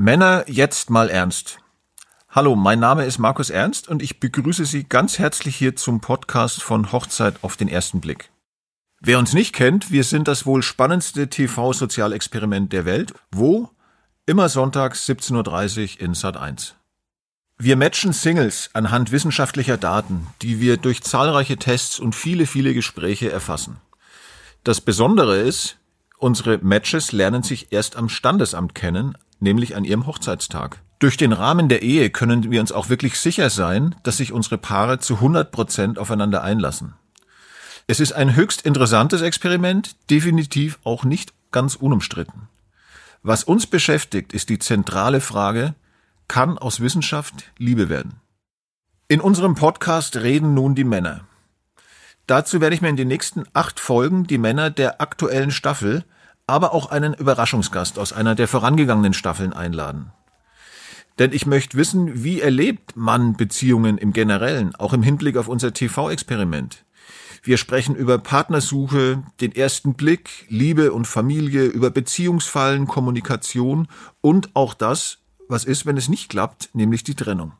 Männer, jetzt mal ernst. Hallo, mein Name ist Markus Ernst und ich begrüße Sie ganz herzlich hier zum Podcast von Hochzeit auf den ersten Blick. Wer uns nicht kennt, wir sind das wohl spannendste TV-Sozialexperiment der Welt. Wo? Immer sonntags 17.30 Uhr in Sat 1. Wir matchen Singles anhand wissenschaftlicher Daten, die wir durch zahlreiche Tests und viele, viele Gespräche erfassen. Das Besondere ist, unsere Matches lernen sich erst am Standesamt kennen, nämlich an ihrem Hochzeitstag. Durch den Rahmen der Ehe können wir uns auch wirklich sicher sein, dass sich unsere Paare zu 100 Prozent aufeinander einlassen. Es ist ein höchst interessantes Experiment, definitiv auch nicht ganz unumstritten. Was uns beschäftigt, ist die zentrale Frage, kann aus Wissenschaft Liebe werden? In unserem Podcast reden nun die Männer. Dazu werde ich mir in den nächsten acht Folgen die Männer der aktuellen Staffel aber auch einen Überraschungsgast aus einer der vorangegangenen Staffeln einladen. Denn ich möchte wissen, wie erlebt man Beziehungen im Generellen, auch im Hinblick auf unser TV-Experiment. Wir sprechen über Partnersuche, den ersten Blick, Liebe und Familie, über Beziehungsfallen, Kommunikation und auch das, was ist, wenn es nicht klappt, nämlich die Trennung.